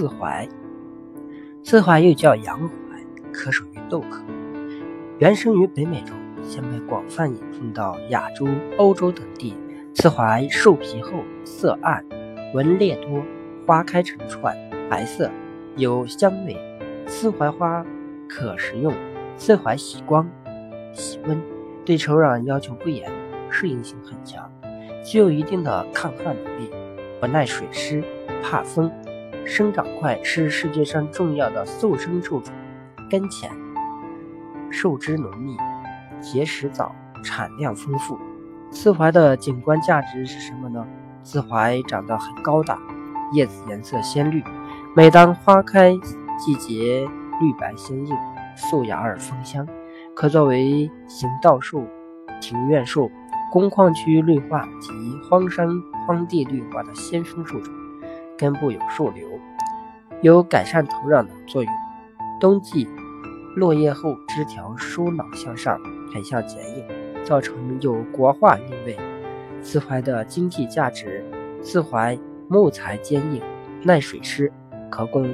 刺槐，刺槐又叫洋槐，可属于豆科。原生于北美洲，现被广泛引种到亚洲、欧洲等地。刺槐树皮厚，色暗，纹裂多，花开成串，白色，有香味。刺槐花可食用。刺槐喜光、喜温，对土壤要求不严，适应性很强，具有一定的抗旱能力，不耐水湿，怕风，生长快，是世界上重要的速生树种。根浅，树枝浓密，结实早，产量丰富。刺槐的景观价值是什么呢？刺槐长得很高大，叶子颜色鲜绿，每当花开季节，绿白鲜映，素雅而芳香，可作为行道树、庭院树、工矿区绿化及荒山荒地绿化的先锋树种。根部有树瘤，有改善土壤的作用。冬季落叶后，枝条疏朗向上，很像剪影。造成有国画韵味。刺槐的经济价值：刺槐木材坚硬，耐水湿，可供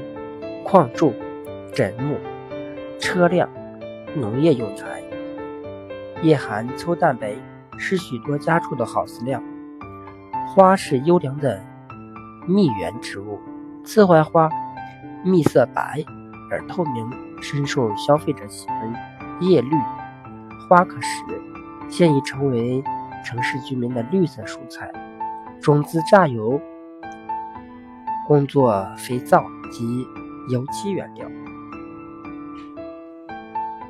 矿柱、枕木、车辆、农业用材。叶含粗蛋白，是许多家畜的好饲料。花是优良的蜜源植物。刺槐花蜜色白而透明，深受消费者喜欢。叶绿，花可食。现已成为城市居民的绿色蔬菜，种子榨油，工作肥皂及油漆原料。